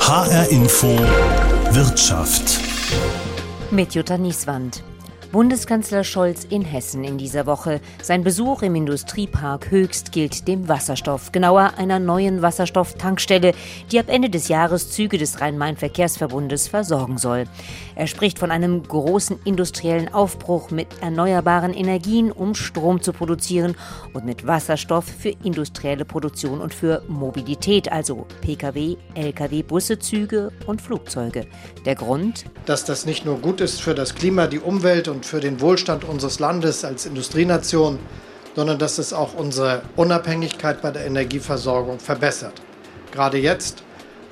HR Info Wirtschaft mit Jutta Nieswand. Bundeskanzler Scholz in Hessen in dieser Woche. Sein Besuch im Industriepark Höchst gilt dem Wasserstoff, genauer einer neuen Wasserstofftankstelle, die ab Ende des Jahres Züge des Rhein-Main-Verkehrsverbundes versorgen soll. Er spricht von einem großen industriellen Aufbruch mit erneuerbaren Energien, um Strom zu produzieren und mit Wasserstoff für industrielle Produktion und für Mobilität, also Pkw, Lkw, Busse, Züge und Flugzeuge. Der Grund? Dass das nicht nur gut ist für das Klima, die Umwelt und und für den Wohlstand unseres Landes als Industrienation, sondern dass es auch unsere Unabhängigkeit bei der Energieversorgung verbessert. Gerade jetzt,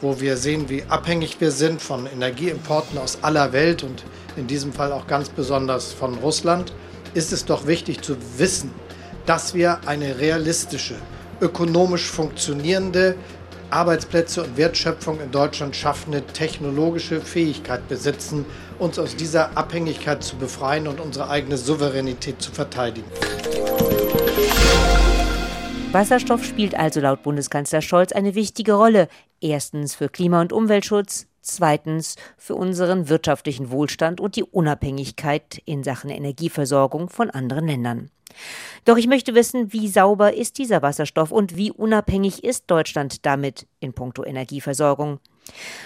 wo wir sehen, wie abhängig wir sind von Energieimporten aus aller Welt und in diesem Fall auch ganz besonders von Russland, ist es doch wichtig zu wissen, dass wir eine realistische, ökonomisch funktionierende Arbeitsplätze und Wertschöpfung in Deutschland schaffende technologische Fähigkeit besitzen, uns aus dieser Abhängigkeit zu befreien und unsere eigene Souveränität zu verteidigen. Wasserstoff spielt also laut Bundeskanzler Scholz eine wichtige Rolle. Erstens für Klima- und Umweltschutz, zweitens für unseren wirtschaftlichen Wohlstand und die Unabhängigkeit in Sachen Energieversorgung von anderen Ländern. Doch ich möchte wissen, wie sauber ist dieser Wasserstoff und wie unabhängig ist Deutschland damit in puncto Energieversorgung.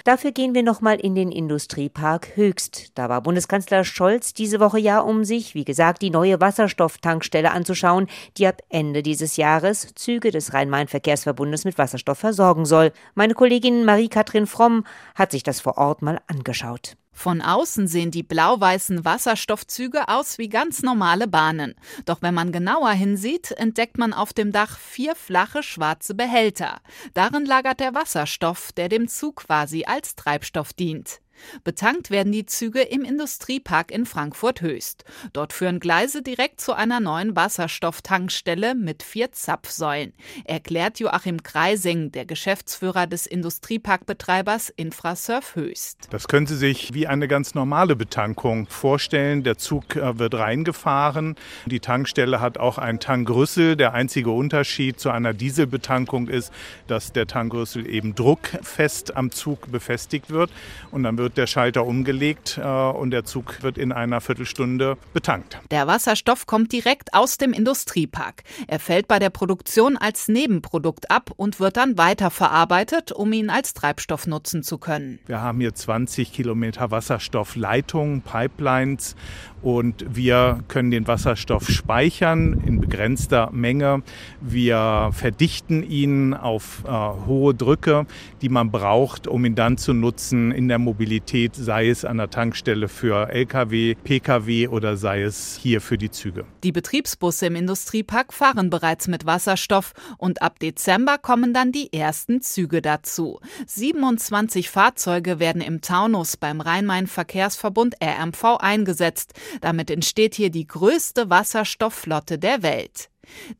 Dafür gehen wir nochmal in den Industriepark Höchst. Da war Bundeskanzler Scholz diese Woche ja, um sich, wie gesagt, die neue Wasserstofftankstelle anzuschauen, die ab Ende dieses Jahres Züge des Rhein-Main-Verkehrsverbundes mit Wasserstoff versorgen soll. Meine Kollegin Marie-Kathrin Fromm hat sich das vor Ort mal angeschaut. Von außen sehen die blau-weißen Wasserstoffzüge aus wie ganz normale Bahnen. Doch wenn man genauer hinsieht, entdeckt man auf dem Dach vier flache schwarze Behälter. Darin lagert der Wasserstoff, der dem Zug quasi als Treibstoff dient. Betankt werden die Züge im Industriepark in Frankfurt Höchst. Dort führen Gleise direkt zu einer neuen Wasserstofftankstelle mit vier Zapfsäulen, erklärt Joachim Kreising, der Geschäftsführer des Industrieparkbetreibers Infrasurf Höchst. Das können Sie sich wie eine ganz normale Betankung vorstellen. Der Zug äh, wird reingefahren. Die Tankstelle hat auch einen Tankrüssel. Der einzige Unterschied zu einer Dieselbetankung ist, dass der Tankrüssel eben druckfest am Zug befestigt wird und dann wird wird der Schalter umgelegt äh, und der Zug wird in einer Viertelstunde betankt. Der Wasserstoff kommt direkt aus dem Industriepark. Er fällt bei der Produktion als Nebenprodukt ab und wird dann weiterverarbeitet, um ihn als Treibstoff nutzen zu können. Wir haben hier 20 Kilometer Wasserstoffleitungen, Pipelines und wir können den Wasserstoff speichern in begrenzter Menge. Wir verdichten ihn auf äh, hohe Drücke, die man braucht, um ihn dann zu nutzen in der Mobilität, sei es an der Tankstelle für Lkw, Pkw oder sei es hier für die Züge. Die Betriebsbusse im Industriepark fahren bereits mit Wasserstoff und ab Dezember kommen dann die ersten Züge dazu. 27 Fahrzeuge werden im Taunus beim Rhein-Main-Verkehrsverbund RMV eingesetzt. Damit entsteht hier die größte Wasserstoffflotte der Welt.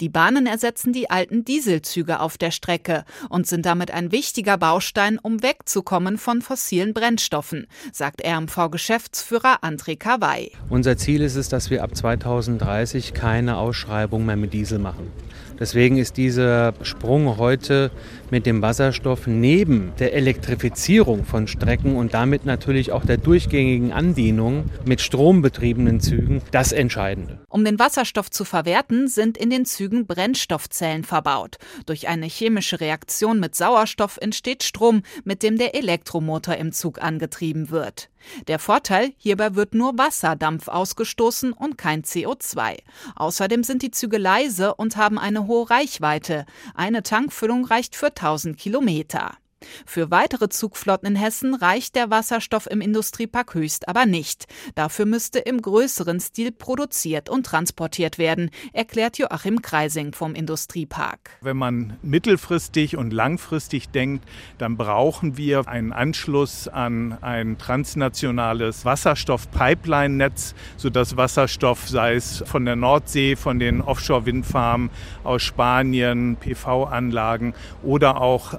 Die Bahnen ersetzen die alten Dieselzüge auf der Strecke und sind damit ein wichtiger Baustein, um wegzukommen von fossilen Brennstoffen, sagt RMV-Geschäftsführer André Kawai. Unser Ziel ist es, dass wir ab 2030 keine Ausschreibung mehr mit Diesel machen. Deswegen ist dieser Sprung heute mit dem Wasserstoff neben der Elektrifizierung von Strecken und damit natürlich auch der durchgängigen Andienung mit strombetriebenen Zügen das Entscheidende. Um den Wasserstoff zu verwerten, sind in den Zügen Brennstoffzellen verbaut. Durch eine chemische Reaktion mit Sauerstoff entsteht Strom, mit dem der Elektromotor im Zug angetrieben wird. Der Vorteil, hierbei wird nur Wasserdampf ausgestoßen und kein CO2. Außerdem sind die Züge leise und haben eine hohe Reichweite. Eine Tankfüllung reicht für 1000 Kilometer. Für weitere Zugflotten in Hessen reicht der Wasserstoff im Industriepark Höchst aber nicht. Dafür müsste im größeren Stil produziert und transportiert werden, erklärt Joachim Kreising vom Industriepark. Wenn man mittelfristig und langfristig denkt, dann brauchen wir einen Anschluss an ein transnationales Wasserstoff-Pipeline-Netz, sodass Wasserstoff, sei es von der Nordsee, von den Offshore-Windfarmen aus Spanien, PV-Anlagen oder auch äh,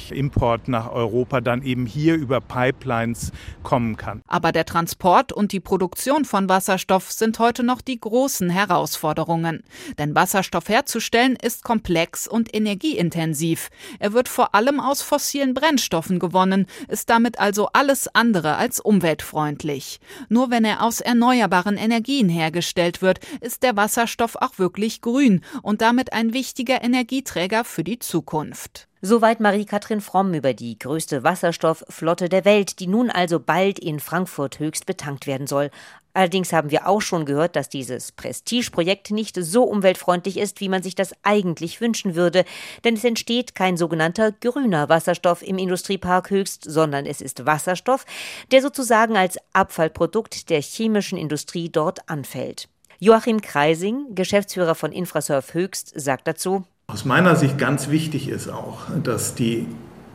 anderweitig Import nach Europa dann eben hier über Pipelines kommen kann. Aber der Transport und die Produktion von Wasserstoff sind heute noch die großen Herausforderungen. Denn Wasserstoff herzustellen ist komplex und energieintensiv. Er wird vor allem aus fossilen Brennstoffen gewonnen, ist damit also alles andere als umweltfreundlich. Nur wenn er aus erneuerbaren Energien hergestellt wird, ist der Wasserstoff auch wirklich grün und damit ein wichtiger Energieträger für die Zukunft. Soweit Marie-Kathrin Fromm über die größte Wasserstoffflotte der Welt, die nun also bald in Frankfurt höchst betankt werden soll. Allerdings haben wir auch schon gehört, dass dieses Prestigeprojekt nicht so umweltfreundlich ist, wie man sich das eigentlich wünschen würde, denn es entsteht kein sogenannter grüner Wasserstoff im Industriepark Höchst, sondern es ist Wasserstoff, der sozusagen als Abfallprodukt der chemischen Industrie dort anfällt. Joachim Kreising, Geschäftsführer von Infrasurf Höchst, sagt dazu, aus meiner Sicht ganz wichtig ist auch, dass die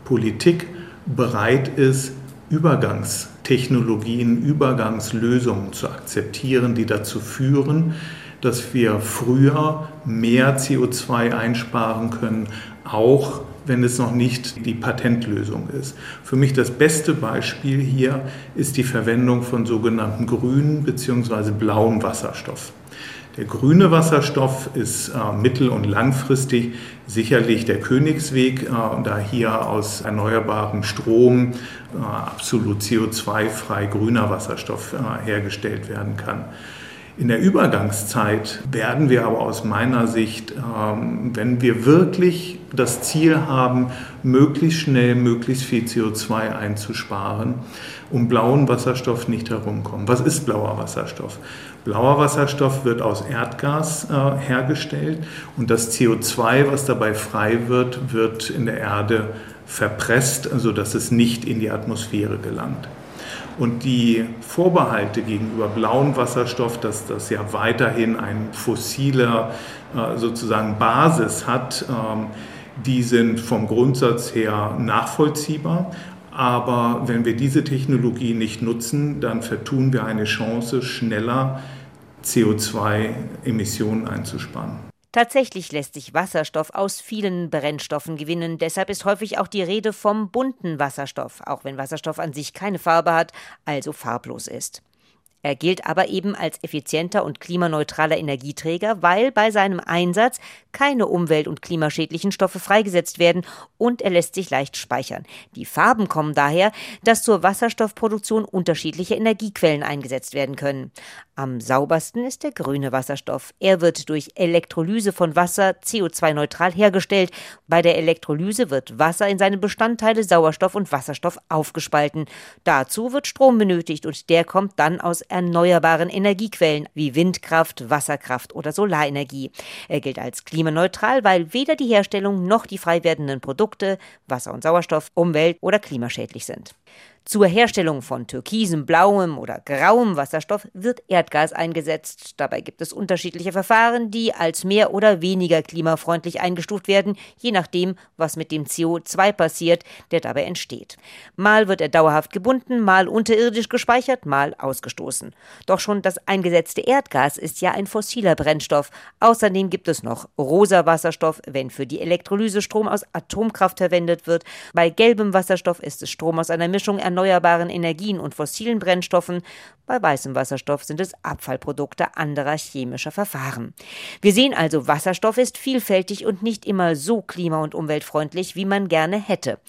Politik bereit ist, Übergangstechnologien, Übergangslösungen zu akzeptieren, die dazu führen, dass wir früher mehr CO2 einsparen können, auch wenn es noch nicht die Patentlösung ist. Für mich das beste Beispiel hier ist die Verwendung von sogenannten grünen bzw. blauen Wasserstoff. Der grüne Wasserstoff ist äh, mittel- und langfristig sicherlich der Königsweg, äh, da hier aus erneuerbarem Strom äh, absolut CO2-frei grüner Wasserstoff äh, hergestellt werden kann. In der Übergangszeit werden wir aber aus meiner Sicht, ähm, wenn wir wirklich das Ziel haben, möglichst schnell, möglichst viel CO2 einzusparen, um blauen Wasserstoff nicht herumkommen. Was ist blauer Wasserstoff? Blauer Wasserstoff wird aus Erdgas äh, hergestellt und das CO2, was dabei frei wird, wird in der Erde verpresst, sodass es nicht in die Atmosphäre gelangt. Und die Vorbehalte gegenüber blauem Wasserstoff, dass das ja weiterhin ein fossiler äh, sozusagen Basis hat, ähm, die sind vom Grundsatz her nachvollziehbar. Aber wenn wir diese Technologie nicht nutzen, dann vertun wir eine Chance, schneller CO2-Emissionen einzusparen. Tatsächlich lässt sich Wasserstoff aus vielen Brennstoffen gewinnen. Deshalb ist häufig auch die Rede vom bunten Wasserstoff, auch wenn Wasserstoff an sich keine Farbe hat, also farblos ist. Er gilt aber eben als effizienter und klimaneutraler Energieträger, weil bei seinem Einsatz keine umwelt- und klimaschädlichen Stoffe freigesetzt werden und er lässt sich leicht speichern. Die Farben kommen daher, dass zur Wasserstoffproduktion unterschiedliche Energiequellen eingesetzt werden können. Am saubersten ist der grüne Wasserstoff. Er wird durch Elektrolyse von Wasser CO2-neutral hergestellt. Bei der Elektrolyse wird Wasser in seine Bestandteile Sauerstoff und Wasserstoff aufgespalten. Dazu wird Strom benötigt und der kommt dann aus erneuerbaren Energiequellen wie Windkraft, Wasserkraft oder Solarenergie. Er gilt als klimaneutral, weil weder die Herstellung noch die frei werdenden Produkte Wasser und Sauerstoff umwelt- oder klimaschädlich sind. Zur Herstellung von türkisem, blauem oder grauem Wasserstoff wird Erdgas eingesetzt. Dabei gibt es unterschiedliche Verfahren, die als mehr oder weniger klimafreundlich eingestuft werden, je nachdem, was mit dem CO2 passiert, der dabei entsteht. Mal wird er dauerhaft gebunden, mal unterirdisch gespeichert, mal ausgestoßen. Doch schon das eingesetzte Erdgas ist ja ein fossiler Brennstoff. Außerdem gibt es noch rosa Wasserstoff, wenn für die Elektrolyse Strom aus Atomkraft verwendet wird. Bei gelbem Wasserstoff ist es Strom aus einer Mischung erneuerbaren Energien und fossilen Brennstoffen, bei weißem Wasserstoff sind es Abfallprodukte anderer chemischer Verfahren. Wir sehen also, Wasserstoff ist vielfältig und nicht immer so klima- und umweltfreundlich, wie man gerne hätte.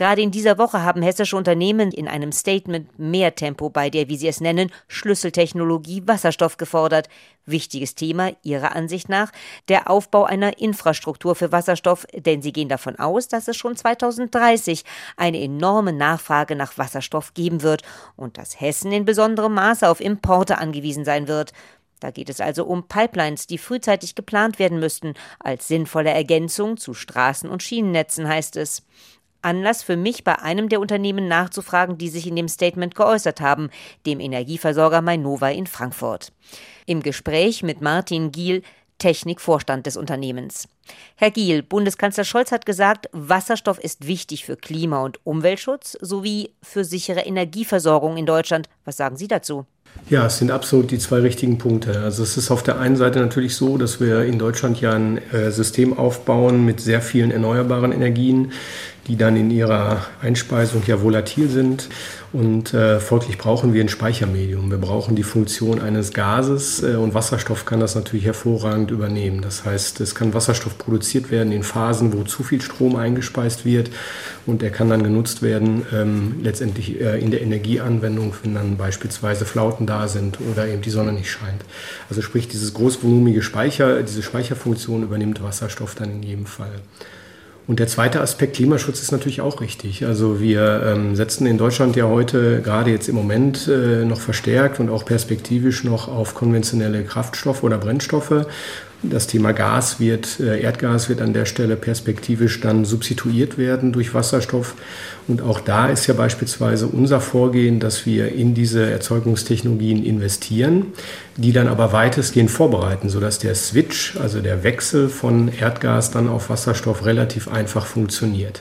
Gerade in dieser Woche haben hessische Unternehmen in einem Statement mehr Tempo bei der, wie sie es nennen, Schlüsseltechnologie Wasserstoff gefordert. Wichtiges Thema Ihrer Ansicht nach der Aufbau einer Infrastruktur für Wasserstoff, denn Sie gehen davon aus, dass es schon 2030 eine enorme Nachfrage nach Wasserstoff geben wird und dass Hessen in besonderem Maße auf Importe angewiesen sein wird. Da geht es also um Pipelines, die frühzeitig geplant werden müssten, als sinnvolle Ergänzung zu Straßen- und Schienennetzen heißt es. Anlass für mich, bei einem der Unternehmen nachzufragen, die sich in dem Statement geäußert haben, dem Energieversorger Mainova in Frankfurt. Im Gespräch mit Martin Giel, Technikvorstand des Unternehmens. Herr Giel, Bundeskanzler Scholz hat gesagt, Wasserstoff ist wichtig für Klima- und Umweltschutz sowie für sichere Energieversorgung in Deutschland. Was sagen Sie dazu? Ja, es sind absolut die zwei richtigen Punkte. Also es ist auf der einen Seite natürlich so, dass wir in Deutschland ja ein äh, System aufbauen mit sehr vielen erneuerbaren Energien, die dann in ihrer Einspeisung ja volatil sind. Und äh, folglich brauchen wir ein Speichermedium. Wir brauchen die Funktion eines Gases äh, und Wasserstoff kann das natürlich hervorragend übernehmen. Das heißt, es kann Wasserstoff produziert werden in Phasen, wo zu viel Strom eingespeist wird und er kann dann genutzt werden, ähm, letztendlich äh, in der Energieanwendung, wenn dann beispielsweise Flauten da sind oder eben die Sonne nicht scheint. Also sprich, dieses großvolumige Speicher, diese Speicherfunktion übernimmt Wasserstoff dann in jedem Fall. Und der zweite Aspekt Klimaschutz ist natürlich auch richtig. Also wir ähm, setzen in Deutschland ja heute gerade jetzt im Moment äh, noch verstärkt und auch perspektivisch noch auf konventionelle Kraftstoffe oder Brennstoffe. Das Thema Gas wird, äh, Erdgas wird an der Stelle perspektivisch dann substituiert werden durch Wasserstoff. Und auch da ist ja beispielsweise unser Vorgehen, dass wir in diese Erzeugungstechnologien investieren, die dann aber weitestgehend vorbereiten, sodass der Switch, also der Wechsel von Erdgas dann auf Wasserstoff relativ einfach funktioniert.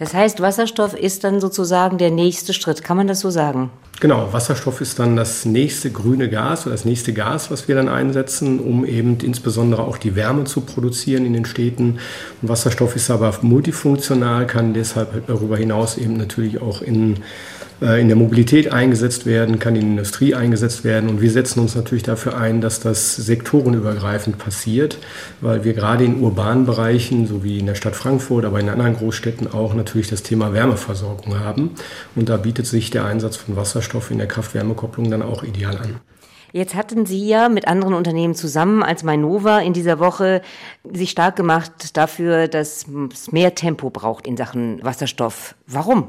Das heißt, Wasserstoff ist dann sozusagen der nächste Schritt. Kann man das so sagen? Genau, Wasserstoff ist dann das nächste grüne Gas oder das nächste Gas, was wir dann einsetzen, um eben insbesondere auch die Wärme zu produzieren in den Städten. Und Wasserstoff ist aber multifunktional, kann deshalb darüber hinaus eben natürlich auch in in der Mobilität eingesetzt werden, kann in der Industrie eingesetzt werden. Und wir setzen uns natürlich dafür ein, dass das sektorenübergreifend passiert, weil wir gerade in urbanen Bereichen, so wie in der Stadt Frankfurt, aber in anderen Großstädten auch natürlich das Thema Wärmeversorgung haben. Und da bietet sich der Einsatz von Wasserstoff in der Kraft-Wärme-Kopplung dann auch ideal an. Jetzt hatten Sie ja mit anderen Unternehmen zusammen als Mainova in dieser Woche sich stark gemacht dafür, dass es mehr Tempo braucht in Sachen Wasserstoff. Warum?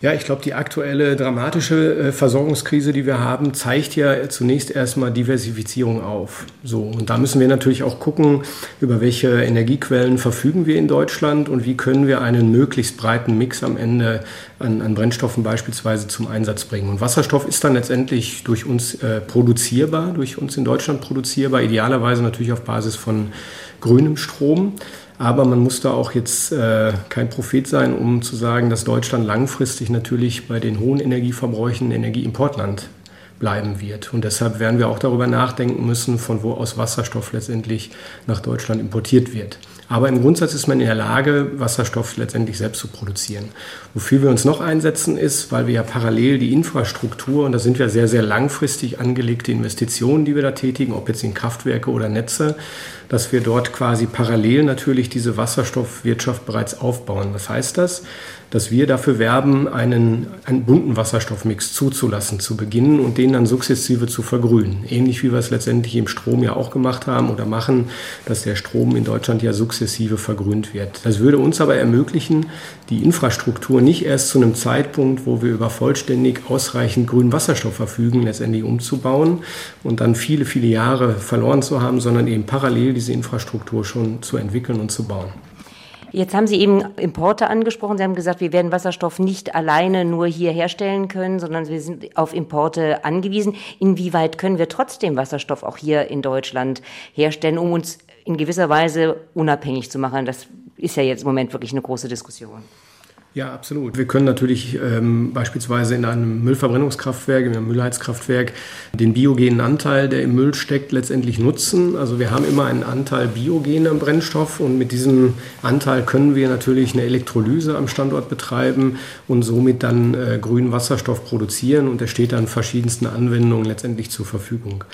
Ja, ich glaube, die aktuelle dramatische äh, Versorgungskrise, die wir haben, zeigt ja zunächst erstmal Diversifizierung auf. So, und da müssen wir natürlich auch gucken, über welche Energiequellen verfügen wir in Deutschland und wie können wir einen möglichst breiten Mix am Ende an, an Brennstoffen beispielsweise zum Einsatz bringen. Und Wasserstoff ist dann letztendlich durch uns äh, produzierbar, durch uns in Deutschland produzierbar, idealerweise natürlich auf Basis von grünem Strom. Aber man muss da auch jetzt äh, kein Prophet sein, um zu sagen, dass Deutschland langfristig natürlich bei den hohen Energieverbräuchen Energieimportland bleiben wird. Und deshalb werden wir auch darüber nachdenken müssen, von wo aus Wasserstoff letztendlich nach Deutschland importiert wird. Aber im Grundsatz ist man in der Lage, Wasserstoff letztendlich selbst zu produzieren. Wofür wir uns noch einsetzen ist, weil wir ja parallel die Infrastruktur, und da sind wir sehr, sehr langfristig angelegte Investitionen, die wir da tätigen, ob jetzt in Kraftwerke oder Netze, dass wir dort quasi parallel natürlich diese Wasserstoffwirtschaft bereits aufbauen. Was heißt das? Dass wir dafür werben, einen, einen bunten Wasserstoffmix zuzulassen zu beginnen und den dann sukzessive zu vergrünen. Ähnlich wie wir es letztendlich im Strom ja auch gemacht haben oder machen, dass der Strom in Deutschland ja sukzessive vergrünt wird. Das würde uns aber ermöglichen, die Infrastruktur nicht erst zu einem Zeitpunkt, wo wir über vollständig ausreichend grünen Wasserstoff verfügen, letztendlich umzubauen und dann viele, viele Jahre verloren zu haben, sondern eben parallel diese Infrastruktur schon zu entwickeln und zu bauen. Jetzt haben Sie eben Importe angesprochen. Sie haben gesagt, wir werden Wasserstoff nicht alleine nur hier herstellen können, sondern wir sind auf Importe angewiesen. Inwieweit können wir trotzdem Wasserstoff auch hier in Deutschland herstellen, um uns in gewisser Weise unabhängig zu machen? Das ist ja jetzt im Moment wirklich eine große Diskussion. Ja, absolut. Wir können natürlich ähm, beispielsweise in einem Müllverbrennungskraftwerk, in einem Müllheizkraftwerk, den biogenen Anteil, der im Müll steckt, letztendlich nutzen. Also wir haben immer einen Anteil Biogen am Brennstoff und mit diesem Anteil können wir natürlich eine Elektrolyse am Standort betreiben und somit dann äh, grünen Wasserstoff produzieren und der steht dann verschiedensten Anwendungen letztendlich zur Verfügung.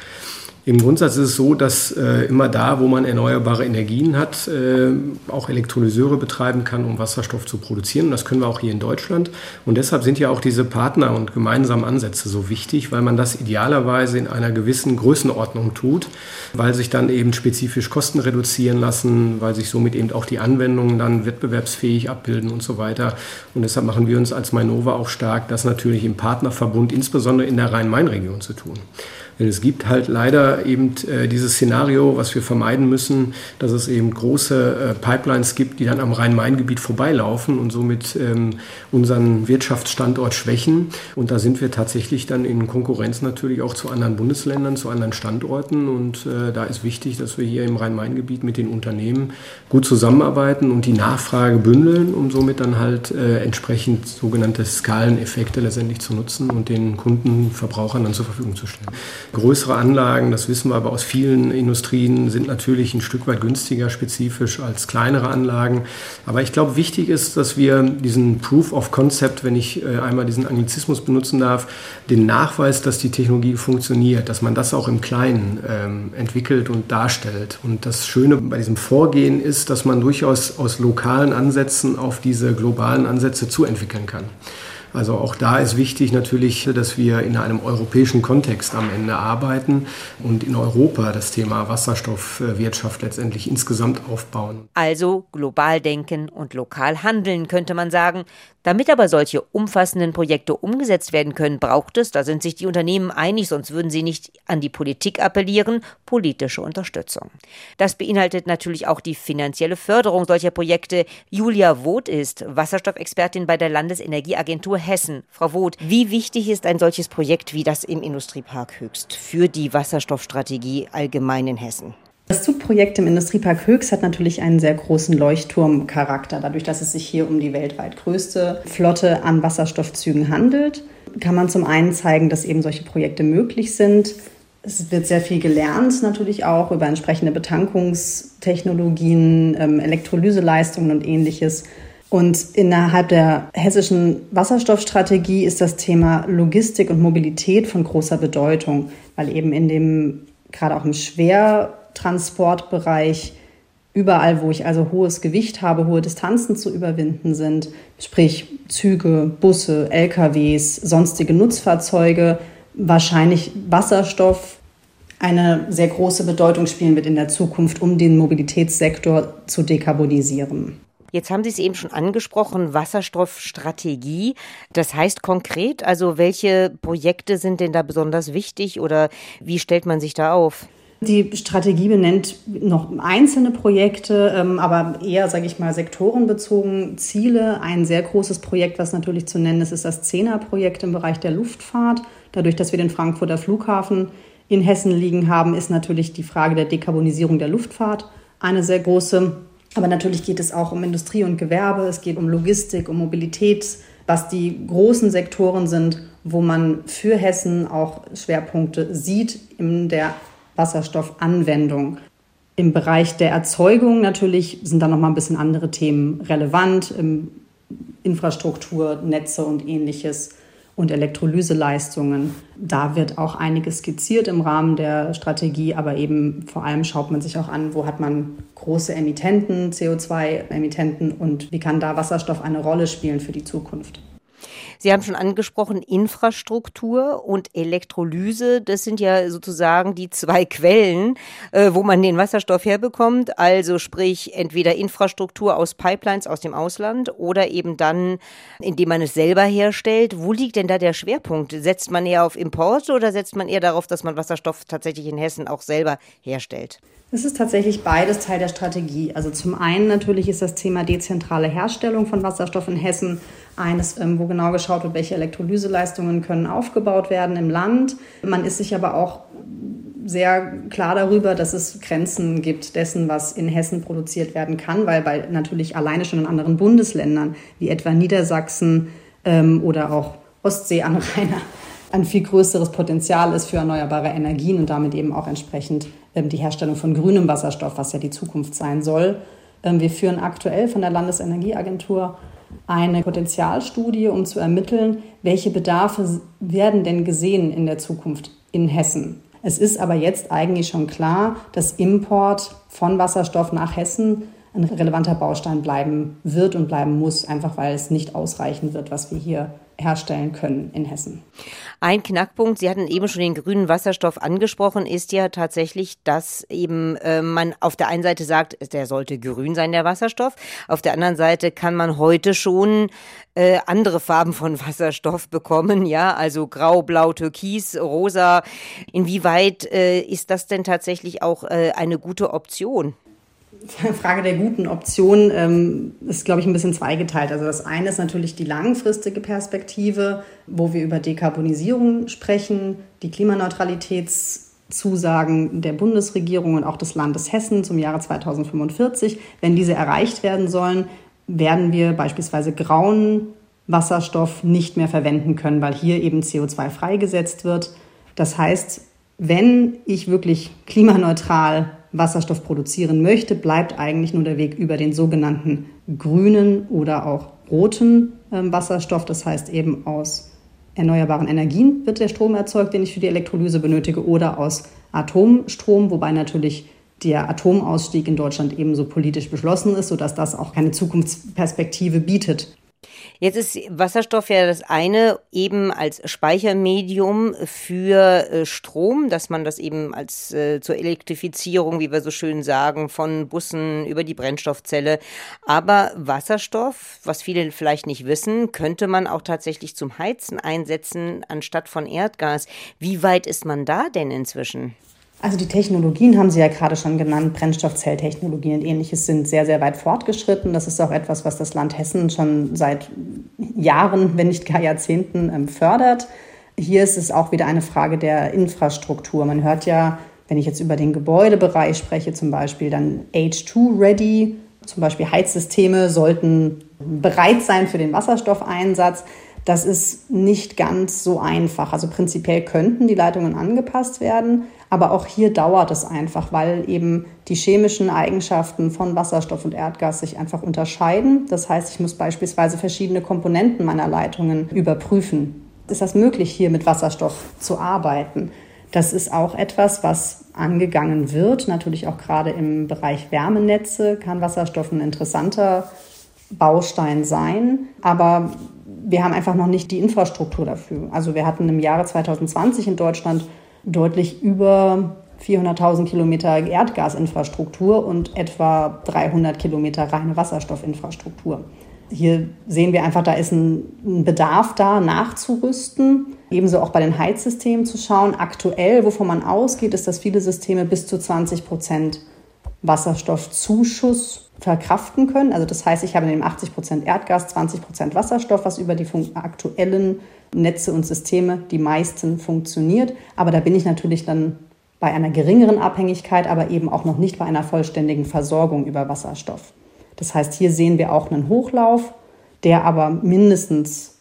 Im Grundsatz ist es so, dass äh, immer da, wo man erneuerbare Energien hat, äh, auch Elektrolyseure betreiben kann, um Wasserstoff zu produzieren. Und das können wir auch hier in Deutschland. Und deshalb sind ja auch diese Partner- und gemeinsamen Ansätze so wichtig, weil man das idealerweise in einer gewissen Größenordnung tut, weil sich dann eben spezifisch Kosten reduzieren lassen, weil sich somit eben auch die Anwendungen dann wettbewerbsfähig abbilden und so weiter. Und deshalb machen wir uns als Mainova auch stark, das natürlich im Partnerverbund, insbesondere in der Rhein-Main-Region zu tun. Es gibt halt leider eben äh, dieses Szenario, was wir vermeiden müssen, dass es eben große äh, Pipelines gibt, die dann am Rhein-Main-Gebiet vorbeilaufen und somit ähm, unseren Wirtschaftsstandort schwächen. Und da sind wir tatsächlich dann in Konkurrenz natürlich auch zu anderen Bundesländern, zu anderen Standorten. Und äh, da ist wichtig, dass wir hier im Rhein-Main-Gebiet mit den Unternehmen gut zusammenarbeiten und die Nachfrage bündeln, um somit dann halt entsprechend sogenannte Skaleneffekte letztendlich zu nutzen und den Kunden, Verbrauchern dann zur Verfügung zu stellen. Größere Anlagen, das wissen wir aber aus vielen Industrien, sind natürlich ein Stück weit günstiger spezifisch als kleinere Anlagen. Aber ich glaube, wichtig ist, dass wir diesen Proof of Concept, wenn ich äh, einmal diesen Anglizismus benutzen darf, den Nachweis, dass die Technologie funktioniert, dass man das auch im Kleinen ähm, entwickelt und darstellt. Und das Schöne bei diesem Vorgehen ist, dass man durchaus aus lokalen Ansätzen auf diese globalen Ansätze zuentwickeln kann. Also auch da ist wichtig natürlich, dass wir in einem europäischen Kontext am Ende arbeiten und in Europa das Thema Wasserstoffwirtschaft letztendlich insgesamt aufbauen. Also global denken und lokal handeln, könnte man sagen. Damit aber solche umfassenden Projekte umgesetzt werden können, braucht es, da sind sich die Unternehmen einig, sonst würden sie nicht an die Politik appellieren, politische Unterstützung. Das beinhaltet natürlich auch die finanzielle Förderung solcher Projekte. Julia Woth ist Wasserstoffexpertin bei der Landesenergieagentur Hessen. Frau Woth, wie wichtig ist ein solches Projekt wie das im Industriepark Höchst für die Wasserstoffstrategie allgemein in Hessen? Das Zugprojekt im Industriepark Höchst hat natürlich einen sehr großen Leuchtturmcharakter. Dadurch, dass es sich hier um die weltweit größte Flotte an Wasserstoffzügen handelt, kann man zum einen zeigen, dass eben solche Projekte möglich sind. Es wird sehr viel gelernt, natürlich auch über entsprechende Betankungstechnologien, ähm, Elektrolyseleistungen und ähnliches. Und innerhalb der hessischen Wasserstoffstrategie ist das Thema Logistik und Mobilität von großer Bedeutung, weil eben in dem, gerade auch im Schwer Transportbereich, überall, wo ich also hohes Gewicht habe, hohe Distanzen zu überwinden sind, sprich Züge, Busse, LKWs, sonstige Nutzfahrzeuge, wahrscheinlich Wasserstoff eine sehr große Bedeutung spielen wird in der Zukunft, um den Mobilitätssektor zu dekarbonisieren. Jetzt haben Sie es eben schon angesprochen, Wasserstoffstrategie. Das heißt konkret, also welche Projekte sind denn da besonders wichtig oder wie stellt man sich da auf? Die Strategie benennt noch einzelne Projekte, ähm, aber eher, sage ich mal, sektorenbezogen Ziele. Ein sehr großes Projekt, was natürlich zu nennen ist, ist das Zehner-Projekt im Bereich der Luftfahrt. Dadurch, dass wir den Frankfurter Flughafen in Hessen liegen haben, ist natürlich die Frage der Dekarbonisierung der Luftfahrt eine sehr große. Aber natürlich geht es auch um Industrie und Gewerbe, es geht um Logistik, um Mobilität, was die großen Sektoren sind, wo man für Hessen auch Schwerpunkte sieht in der Wasserstoffanwendung. Im Bereich der Erzeugung natürlich sind da noch mal ein bisschen andere Themen relevant, Infrastruktur, Netze und ähnliches und Elektrolyseleistungen. Da wird auch einiges skizziert im Rahmen der Strategie, aber eben vor allem schaut man sich auch an, wo hat man große Emittenten, CO2-Emittenten und wie kann da Wasserstoff eine Rolle spielen für die Zukunft. Sie haben schon angesprochen, Infrastruktur und Elektrolyse. Das sind ja sozusagen die zwei Quellen, äh, wo man den Wasserstoff herbekommt. Also sprich entweder Infrastruktur aus Pipelines aus dem Ausland oder eben dann, indem man es selber herstellt. Wo liegt denn da der Schwerpunkt? Setzt man eher auf Import oder setzt man eher darauf, dass man Wasserstoff tatsächlich in Hessen auch selber herstellt? Es ist tatsächlich beides Teil der Strategie. Also zum einen natürlich ist das Thema dezentrale Herstellung von Wasserstoff in Hessen eines, ähm, wo genau geschaut wird, welche Elektrolyseleistungen können aufgebaut werden im Land. Man ist sich aber auch sehr klar darüber, dass es Grenzen gibt dessen, was in Hessen produziert werden kann, weil bei natürlich alleine schon in anderen Bundesländern wie etwa Niedersachsen ähm, oder auch Ostseeanrainer ein viel größeres Potenzial ist für erneuerbare Energien und damit eben auch entsprechend ähm, die Herstellung von grünem Wasserstoff, was ja die Zukunft sein soll. Ähm, wir führen aktuell von der Landesenergieagentur eine Potenzialstudie, um zu ermitteln, welche Bedarfe werden denn gesehen in der Zukunft in Hessen. Es ist aber jetzt eigentlich schon klar, dass Import von Wasserstoff nach Hessen ein relevanter Baustein bleiben wird und bleiben muss, einfach weil es nicht ausreichen wird, was wir hier herstellen können in Hessen. Ein Knackpunkt, Sie hatten eben schon den grünen Wasserstoff angesprochen, ist ja tatsächlich, dass eben äh, man auf der einen Seite sagt, der sollte grün sein, der Wasserstoff. Auf der anderen Seite kann man heute schon äh, andere Farben von Wasserstoff bekommen, ja, also grau, blau, türkis, rosa. Inwieweit äh, ist das denn tatsächlich auch äh, eine gute Option? Frage der guten Option ähm, ist, glaube ich, ein bisschen zweigeteilt. Also das eine ist natürlich die langfristige Perspektive, wo wir über Dekarbonisierung sprechen, die Klimaneutralitätszusagen der Bundesregierung und auch des Landes Hessen zum Jahre 2045. Wenn diese erreicht werden sollen, werden wir beispielsweise grauen Wasserstoff nicht mehr verwenden können, weil hier eben CO2 freigesetzt wird. Das heißt, wenn ich wirklich klimaneutral Wasserstoff produzieren möchte, bleibt eigentlich nur der Weg über den sogenannten grünen oder auch roten ähm, Wasserstoff. Das heißt eben aus erneuerbaren Energien wird der Strom erzeugt, den ich für die Elektrolyse benötige, oder aus Atomstrom, wobei natürlich der Atomausstieg in Deutschland ebenso politisch beschlossen ist, sodass das auch keine Zukunftsperspektive bietet. Jetzt ist Wasserstoff ja das eine eben als Speichermedium für äh, Strom, dass man das eben als äh, zur Elektrifizierung, wie wir so schön sagen, von Bussen über die Brennstoffzelle. Aber Wasserstoff, was viele vielleicht nicht wissen, könnte man auch tatsächlich zum Heizen einsetzen anstatt von Erdgas. Wie weit ist man da denn inzwischen? Also die Technologien haben Sie ja gerade schon genannt, Brennstoffzelltechnologien und ähnliches sind sehr, sehr weit fortgeschritten. Das ist auch etwas, was das Land Hessen schon seit Jahren, wenn nicht gar Jahrzehnten ähm, fördert. Hier ist es auch wieder eine Frage der Infrastruktur. Man hört ja, wenn ich jetzt über den Gebäudebereich spreche, zum Beispiel dann H2-ready, zum Beispiel Heizsysteme sollten bereit sein für den Wasserstoffeinsatz. Das ist nicht ganz so einfach. Also prinzipiell könnten die Leitungen angepasst werden, aber auch hier dauert es einfach, weil eben die chemischen Eigenschaften von Wasserstoff und Erdgas sich einfach unterscheiden. Das heißt, ich muss beispielsweise verschiedene Komponenten meiner Leitungen überprüfen. Ist das möglich, hier mit Wasserstoff zu arbeiten? Das ist auch etwas, was angegangen wird. Natürlich auch gerade im Bereich Wärmenetze kann Wasserstoff ein interessanter Baustein sein. Aber wir haben einfach noch nicht die Infrastruktur dafür. Also wir hatten im Jahre 2020 in Deutschland deutlich über 400.000 Kilometer Erdgasinfrastruktur und etwa 300 Kilometer reine Wasserstoffinfrastruktur. Hier sehen wir einfach, da ist ein Bedarf da, nachzurüsten. Ebenso auch bei den Heizsystemen zu schauen. Aktuell, wovon man ausgeht, ist, dass viele Systeme bis zu 20 Prozent Wasserstoffzuschuss verkraften können. Also das heißt, ich habe neben 80 Prozent Erdgas 20 Prozent Wasserstoff, was über die aktuellen Netze und Systeme die meisten funktioniert. Aber da bin ich natürlich dann bei einer geringeren Abhängigkeit, aber eben auch noch nicht bei einer vollständigen Versorgung über Wasserstoff. Das heißt, hier sehen wir auch einen Hochlauf, der aber mindestens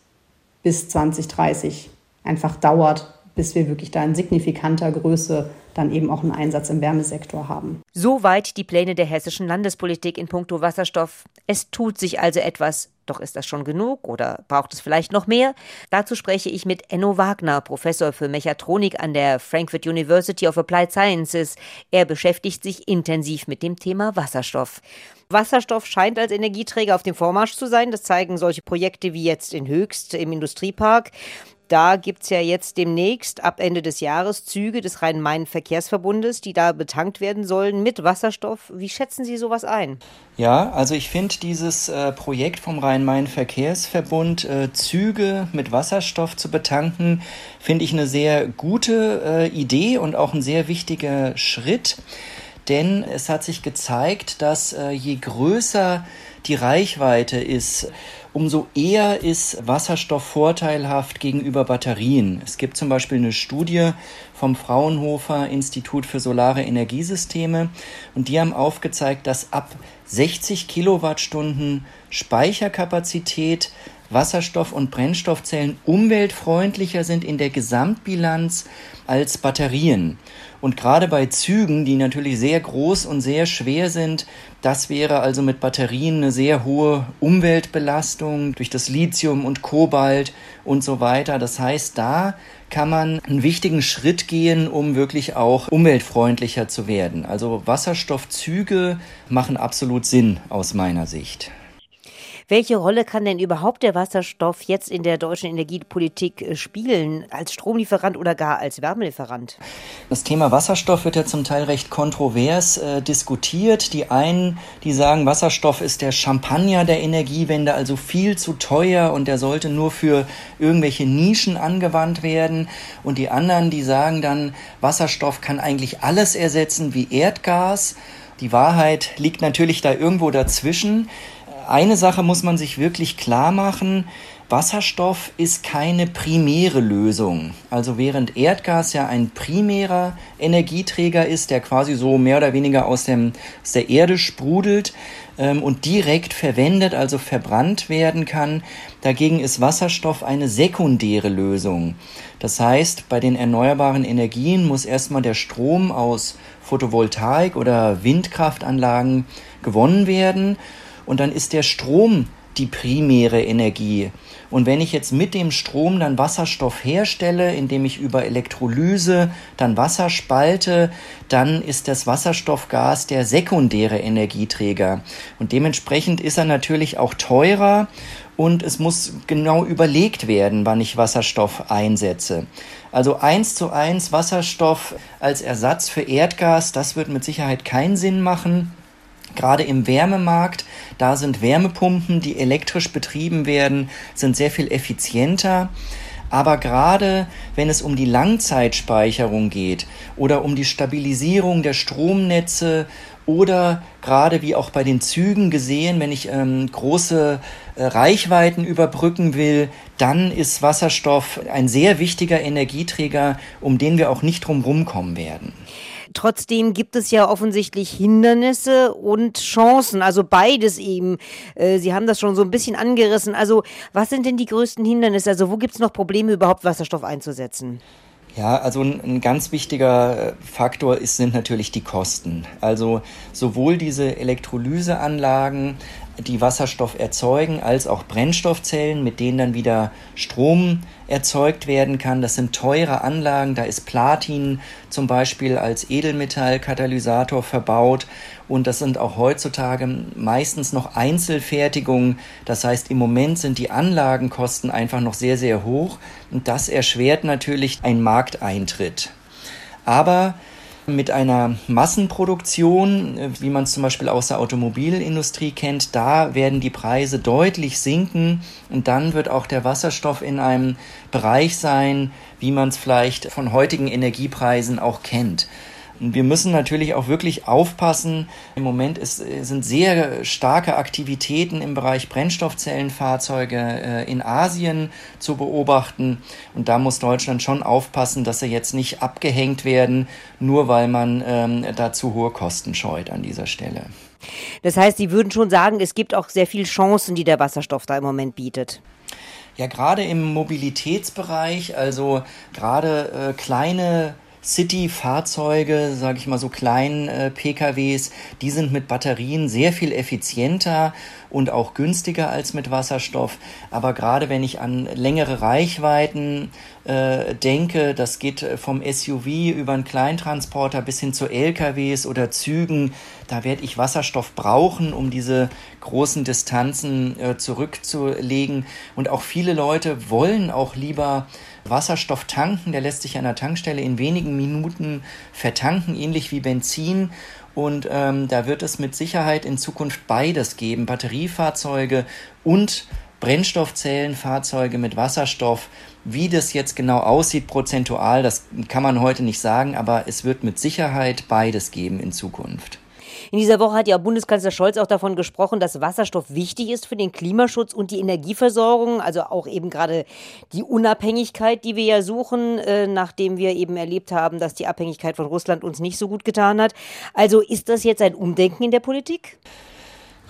bis 2030 einfach dauert, bis wir wirklich da in signifikanter Größe dann eben auch einen Einsatz im Wärmesektor haben. Soweit die Pläne der hessischen Landespolitik in puncto Wasserstoff. Es tut sich also etwas. Doch ist das schon genug oder braucht es vielleicht noch mehr? Dazu spreche ich mit Enno Wagner, Professor für Mechatronik an der Frankfurt University of Applied Sciences. Er beschäftigt sich intensiv mit dem Thema Wasserstoff. Wasserstoff scheint als Energieträger auf dem Vormarsch zu sein. Das zeigen solche Projekte wie jetzt in Höchst im Industriepark. Da gibt es ja jetzt demnächst ab Ende des Jahres Züge des Rhein-Main-Verkehrsverbundes, die da betankt werden sollen mit Wasserstoff. Wie schätzen Sie sowas ein? Ja, also ich finde dieses äh, Projekt vom Rhein-Main-Verkehrsverbund, äh, Züge mit Wasserstoff zu betanken, finde ich eine sehr gute äh, Idee und auch ein sehr wichtiger Schritt. Denn es hat sich gezeigt, dass äh, je größer die Reichweite ist, umso eher ist Wasserstoff vorteilhaft gegenüber Batterien. Es gibt zum Beispiel eine Studie vom Fraunhofer Institut für Solare Energiesysteme und die haben aufgezeigt, dass ab 60 Kilowattstunden Speicherkapazität Wasserstoff- und Brennstoffzellen umweltfreundlicher sind in der Gesamtbilanz als Batterien. Und gerade bei Zügen, die natürlich sehr groß und sehr schwer sind, das wäre also mit Batterien eine sehr hohe Umweltbelastung durch das Lithium und Kobalt und so weiter. Das heißt, da kann man einen wichtigen Schritt gehen, um wirklich auch umweltfreundlicher zu werden. Also Wasserstoffzüge machen absolut Sinn aus meiner Sicht. Welche Rolle kann denn überhaupt der Wasserstoff jetzt in der deutschen Energiepolitik äh, spielen, als Stromlieferant oder gar als Wärmelieferant? Das Thema Wasserstoff wird ja zum Teil recht kontrovers äh, diskutiert. Die einen, die sagen, Wasserstoff ist der Champagner der Energiewende, also viel zu teuer und der sollte nur für irgendwelche Nischen angewandt werden. Und die anderen, die sagen dann, Wasserstoff kann eigentlich alles ersetzen wie Erdgas. Die Wahrheit liegt natürlich da irgendwo dazwischen eine Sache muss man sich wirklich klar machen. Wasserstoff ist keine primäre Lösung. Also während Erdgas ja ein primärer Energieträger ist, der quasi so mehr oder weniger aus, dem, aus der Erde sprudelt ähm, und direkt verwendet, also verbrannt werden kann, dagegen ist Wasserstoff eine sekundäre Lösung. Das heißt, bei den erneuerbaren Energien muss erstmal der Strom aus Photovoltaik oder Windkraftanlagen gewonnen werden und dann ist der Strom die primäre Energie. Und wenn ich jetzt mit dem Strom dann Wasserstoff herstelle, indem ich über Elektrolyse dann Wasser spalte, dann ist das Wasserstoffgas der sekundäre Energieträger. Und dementsprechend ist er natürlich auch teurer und es muss genau überlegt werden, wann ich Wasserstoff einsetze. Also eins zu eins Wasserstoff als Ersatz für Erdgas, das wird mit Sicherheit keinen Sinn machen. Gerade im Wärmemarkt, da sind Wärmepumpen, die elektrisch betrieben werden, sind sehr viel effizienter. Aber gerade wenn es um die Langzeitspeicherung geht oder um die Stabilisierung der Stromnetze oder gerade wie auch bei den Zügen gesehen, wenn ich ähm, große äh, Reichweiten überbrücken will, dann ist Wasserstoff ein sehr wichtiger Energieträger, um den wir auch nicht drum kommen werden. Trotzdem gibt es ja offensichtlich Hindernisse und Chancen, also beides eben. Äh, Sie haben das schon so ein bisschen angerissen. Also was sind denn die größten Hindernisse? Also wo gibt es noch Probleme, überhaupt Wasserstoff einzusetzen? Ja, also ein, ein, ganz wichtiger äh, Faktor ist, sind natürlich die Kosten. Also sowohl diese Elektrolyseanlagen die Wasserstoff erzeugen, als auch Brennstoffzellen, mit denen dann wieder Strom erzeugt werden kann. Das sind teure Anlagen, da ist Platin zum Beispiel als Edelmetallkatalysator verbaut und das sind auch heutzutage meistens noch Einzelfertigungen. Das heißt, im Moment sind die Anlagenkosten einfach noch sehr, sehr hoch und das erschwert natürlich einen Markteintritt. Aber mit einer Massenproduktion, äh, wie man es zum Beispiel aus der Automobilindustrie kennt, da werden die Preise deutlich sinken und dann wird auch der Wasserstoff in einem Bereich sein, wie man es vielleicht von heutigen Energiepreisen auch kennt. Wir müssen natürlich auch wirklich aufpassen. Im Moment ist, sind sehr starke Aktivitäten im Bereich Brennstoffzellenfahrzeuge äh, in Asien zu beobachten. Und da muss Deutschland schon aufpassen, dass sie jetzt nicht abgehängt werden, nur weil man ähm, da zu hohe Kosten scheut an dieser Stelle. Das heißt, Sie würden schon sagen, es gibt auch sehr viele Chancen, die der Wasserstoff da im Moment bietet. Ja, gerade im Mobilitätsbereich, also gerade äh, kleine City-Fahrzeuge, sage ich mal so kleinen äh, PKWs, die sind mit Batterien sehr viel effizienter und auch günstiger als mit Wasserstoff. Aber gerade wenn ich an längere Reichweiten äh, denke, das geht äh, vom SUV über einen Kleintransporter bis hin zu LKWs oder Zügen, da werde ich Wasserstoff brauchen, um diese großen Distanzen äh, zurückzulegen. Und auch viele Leute wollen auch lieber Wasserstoff tanken, der lässt sich an der Tankstelle in wenigen Minuten vertanken, ähnlich wie Benzin. Und ähm, da wird es mit Sicherheit in Zukunft beides geben, Batteriefahrzeuge und Brennstoffzellenfahrzeuge mit Wasserstoff. Wie das jetzt genau aussieht prozentual, das kann man heute nicht sagen, aber es wird mit Sicherheit beides geben in Zukunft. In dieser Woche hat ja Bundeskanzler Scholz auch davon gesprochen, dass Wasserstoff wichtig ist für den Klimaschutz und die Energieversorgung, also auch eben gerade die Unabhängigkeit, die wir ja suchen, äh, nachdem wir eben erlebt haben, dass die Abhängigkeit von Russland uns nicht so gut getan hat. Also ist das jetzt ein Umdenken in der Politik?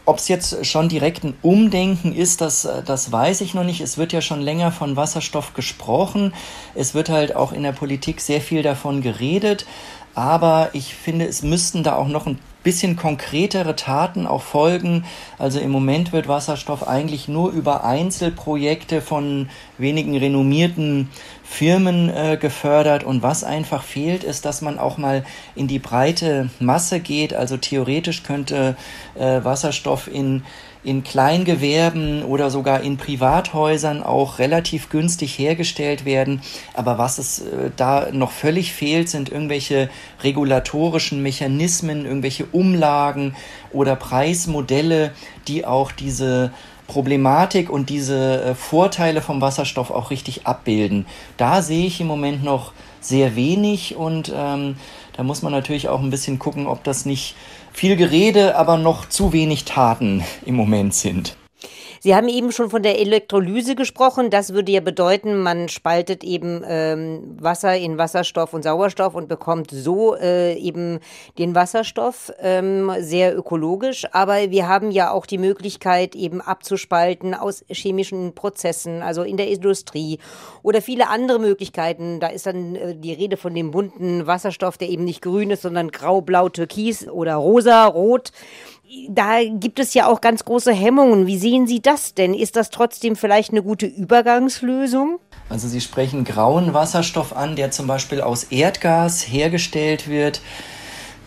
Ob es jetzt schon direkt ein Umdenken ist, das, das weiß ich noch nicht. Es wird ja schon länger von Wasserstoff gesprochen. Es wird halt auch in der Politik sehr viel davon geredet. Aber ich finde, es müssten da auch noch ein bisschen konkretere Taten auch folgen. Also im Moment wird Wasserstoff eigentlich nur über Einzelprojekte von wenigen renommierten Firmen äh, gefördert. Und was einfach fehlt, ist, dass man auch mal in die breite Masse geht. Also theoretisch könnte äh, Wasserstoff in in Kleingewerben oder sogar in Privathäusern auch relativ günstig hergestellt werden. Aber was es äh, da noch völlig fehlt, sind irgendwelche regulatorischen Mechanismen, irgendwelche Umlagen oder Preismodelle, die auch diese Problematik und diese äh, Vorteile vom Wasserstoff auch richtig abbilden. Da sehe ich im Moment noch sehr wenig und ähm, da muss man natürlich auch ein bisschen gucken, ob das nicht viel Gerede, aber noch zu wenig Taten im Moment sind. Sie haben eben schon von der Elektrolyse gesprochen. Das würde ja bedeuten, man spaltet eben ähm, Wasser in Wasserstoff und Sauerstoff und bekommt so äh, eben den Wasserstoff ähm, sehr ökologisch. Aber wir haben ja auch die Möglichkeit, eben abzuspalten aus chemischen Prozessen, also in der Industrie oder viele andere Möglichkeiten. Da ist dann äh, die Rede von dem bunten Wasserstoff, der eben nicht grün ist, sondern grau, blau, türkis oder rosa, rot da gibt es ja auch ganz große Hemmungen. Wie sehen Sie das denn? Ist das trotzdem vielleicht eine gute Übergangslösung? Also Sie sprechen grauen Wasserstoff an, der zum Beispiel aus Erdgas hergestellt wird.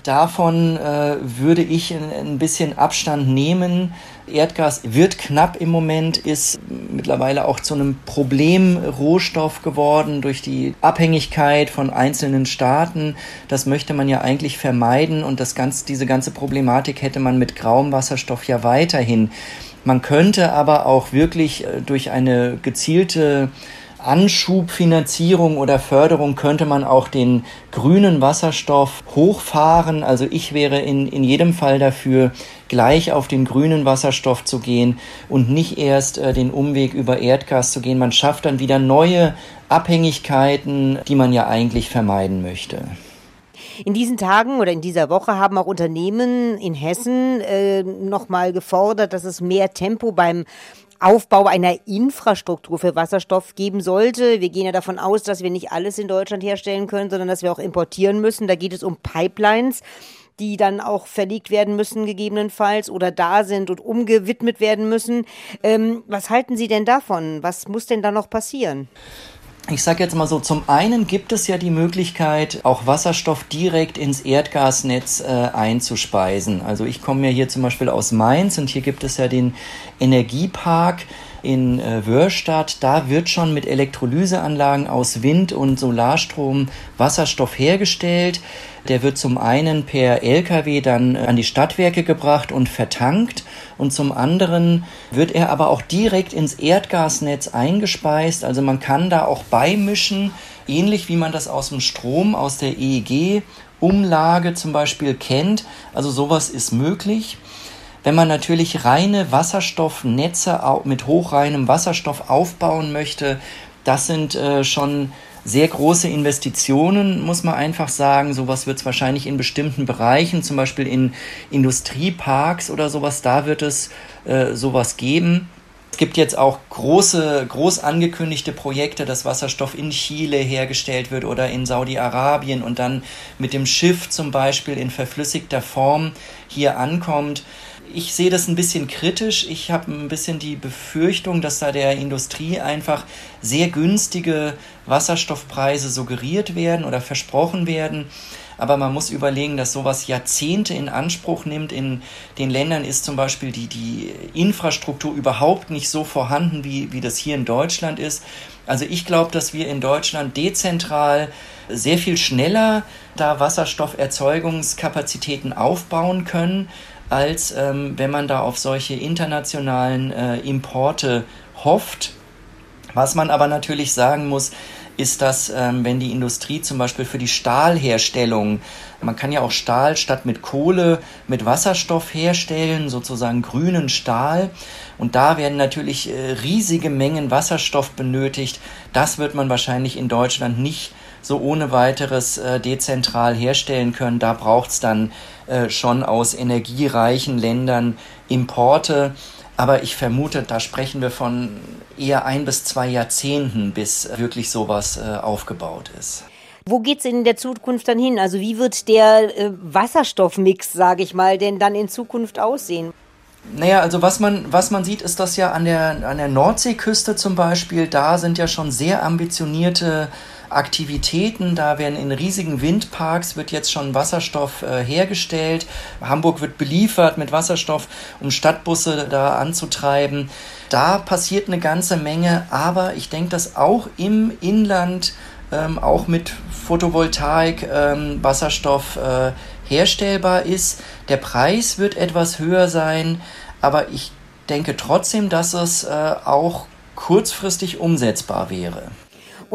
Davon äh, würde ich ein, ein bisschen Abstand nehmen. Erdgas wird knapp im Moment, ist mittlerweile auch zu einem Problemrohstoff geworden durch die Abhängigkeit von einzelnen Staaten. Das möchte man ja eigentlich vermeiden und das ganz, diese ganze Problematik hätte man mit grauem Wasserstoff ja weiterhin. Man könnte aber auch wirklich äh, durch eine gezielte Anschubfinanzierung oder Förderung könnte man auch den grünen Wasserstoff hochfahren. Also ich wäre in, in jedem Fall dafür, gleich auf den grünen Wasserstoff zu gehen und nicht erst äh, den Umweg über Erdgas zu gehen. Man schafft dann wieder neue Abhängigkeiten, die man ja eigentlich vermeiden möchte. In diesen Tagen oder in dieser Woche haben auch Unternehmen in Hessen äh, nochmal gefordert, dass es mehr Tempo beim Aufbau einer Infrastruktur für Wasserstoff geben sollte. Wir gehen ja davon aus, dass wir nicht alles in Deutschland herstellen können, sondern dass wir auch importieren müssen. Da geht es um Pipelines die dann auch verlegt werden müssen, gegebenenfalls, oder da sind und umgewidmet werden müssen. Ähm, was halten Sie denn davon? Was muss denn da noch passieren? Ich sage jetzt mal so, zum einen gibt es ja die Möglichkeit, auch Wasserstoff direkt ins Erdgasnetz äh, einzuspeisen. Also ich komme ja hier zum Beispiel aus Mainz und hier gibt es ja den Energiepark in äh, Wörstadt. Da wird schon mit Elektrolyseanlagen aus Wind- und Solarstrom Wasserstoff hergestellt. Der wird zum einen per Lkw dann äh, an die Stadtwerke gebracht und vertankt und zum anderen wird er aber auch direkt ins Erdgasnetz eingespeist. Also man kann da auch beimischen, ähnlich wie man das aus dem Strom, aus der EEG Umlage zum Beispiel kennt. Also sowas ist möglich. Wenn man natürlich reine Wasserstoffnetze mit hochreinem Wasserstoff aufbauen möchte, das sind äh, schon sehr große Investitionen, muss man einfach sagen. Sowas wird es wahrscheinlich in bestimmten Bereichen, zum Beispiel in Industrieparks oder sowas, da wird es äh, sowas geben. Es gibt jetzt auch große, groß angekündigte Projekte, dass Wasserstoff in Chile hergestellt wird oder in Saudi-Arabien und dann mit dem Schiff zum Beispiel in verflüssigter Form hier ankommt ich sehe das ein bisschen kritisch. Ich habe ein bisschen die Befürchtung, dass da der Industrie einfach sehr günstige Wasserstoffpreise suggeriert werden oder versprochen werden. Aber man muss überlegen, dass sowas Jahrzehnte in Anspruch nimmt. In den Ländern ist zum Beispiel die, die Infrastruktur überhaupt nicht so vorhanden, wie, wie das hier in Deutschland ist. Also ich glaube, dass wir in Deutschland dezentral sehr viel schneller da Wasserstofferzeugungskapazitäten aufbauen können als ähm, wenn man da auf solche internationalen äh, Importe hofft. Was man aber natürlich sagen muss, ist, dass ähm, wenn die Industrie zum Beispiel für die Stahlherstellung, man kann ja auch Stahl statt mit Kohle mit Wasserstoff herstellen, sozusagen grünen Stahl. Und da werden natürlich äh, riesige Mengen Wasserstoff benötigt. Das wird man wahrscheinlich in Deutschland nicht so ohne weiteres äh, dezentral herstellen können. Da braucht es dann äh, schon aus energiereichen Ländern Importe. Aber ich vermute, da sprechen wir von eher ein bis zwei Jahrzehnten, bis wirklich sowas äh, aufgebaut ist. Wo geht es in der Zukunft dann hin? Also wie wird der äh, Wasserstoffmix, sage ich mal, denn dann in Zukunft aussehen? Naja, also was man, was man sieht, ist, dass ja an der, an der Nordseeküste zum Beispiel, da sind ja schon sehr ambitionierte Aktivitäten. Da werden in riesigen Windparks wird jetzt schon Wasserstoff äh, hergestellt. Hamburg wird beliefert mit Wasserstoff, um Stadtbusse da anzutreiben. Da passiert eine ganze Menge, aber ich denke, dass auch im Inland ähm, auch mit Photovoltaik ähm, Wasserstoff äh, herstellbar ist. Der Preis wird etwas höher sein, aber ich denke trotzdem, dass es äh, auch kurzfristig umsetzbar wäre.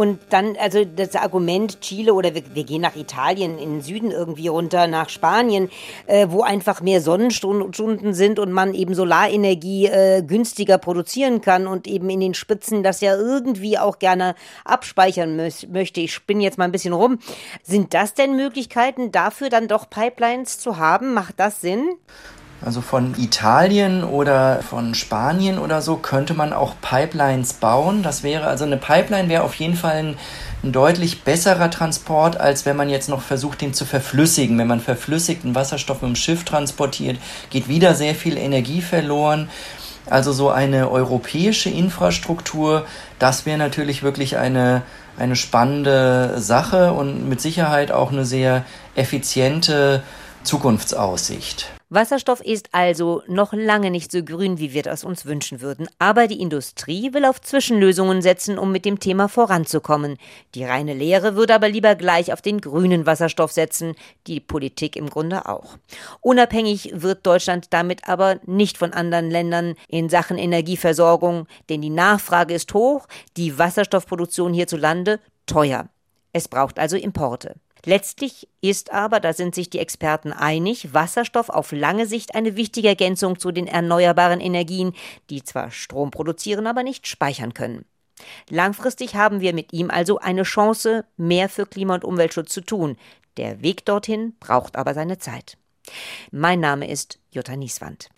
Und dann, also das Argument Chile oder wir, wir gehen nach Italien, in den Süden irgendwie runter, nach Spanien, äh, wo einfach mehr Sonnenstunden sind und man eben Solarenergie äh, günstiger produzieren kann und eben in den Spitzen das ja irgendwie auch gerne abspeichern möchte. Ich spinne jetzt mal ein bisschen rum. Sind das denn Möglichkeiten, dafür dann doch Pipelines zu haben? Macht das Sinn? Also von Italien oder von Spanien oder so könnte man auch Pipelines bauen. Das wäre also eine Pipeline wäre auf jeden Fall ein, ein, deutlich besserer Transport, als wenn man jetzt noch versucht, den zu verflüssigen. Wenn man verflüssigten Wasserstoff mit dem Schiff transportiert, geht wieder sehr viel Energie verloren. Also so eine europäische Infrastruktur, das wäre natürlich wirklich eine, eine spannende Sache und mit Sicherheit auch eine sehr effiziente Zukunftsaussicht. Wasserstoff ist also noch lange nicht so grün, wie wir das uns wünschen würden. Aber die Industrie will auf Zwischenlösungen setzen, um mit dem Thema voranzukommen. Die reine Lehre würde aber lieber gleich auf den grünen Wasserstoff setzen, die Politik im Grunde auch. Unabhängig wird Deutschland damit aber nicht von anderen Ländern in Sachen Energieversorgung, denn die Nachfrage ist hoch, die Wasserstoffproduktion hierzulande teuer. Es braucht also Importe. Letztlich ist aber, da sind sich die Experten einig, Wasserstoff auf lange Sicht eine wichtige Ergänzung zu den erneuerbaren Energien, die zwar Strom produzieren, aber nicht speichern können. Langfristig haben wir mit ihm also eine Chance, mehr für Klima- und Umweltschutz zu tun. Der Weg dorthin braucht aber seine Zeit. Mein Name ist Jutta Nieswand.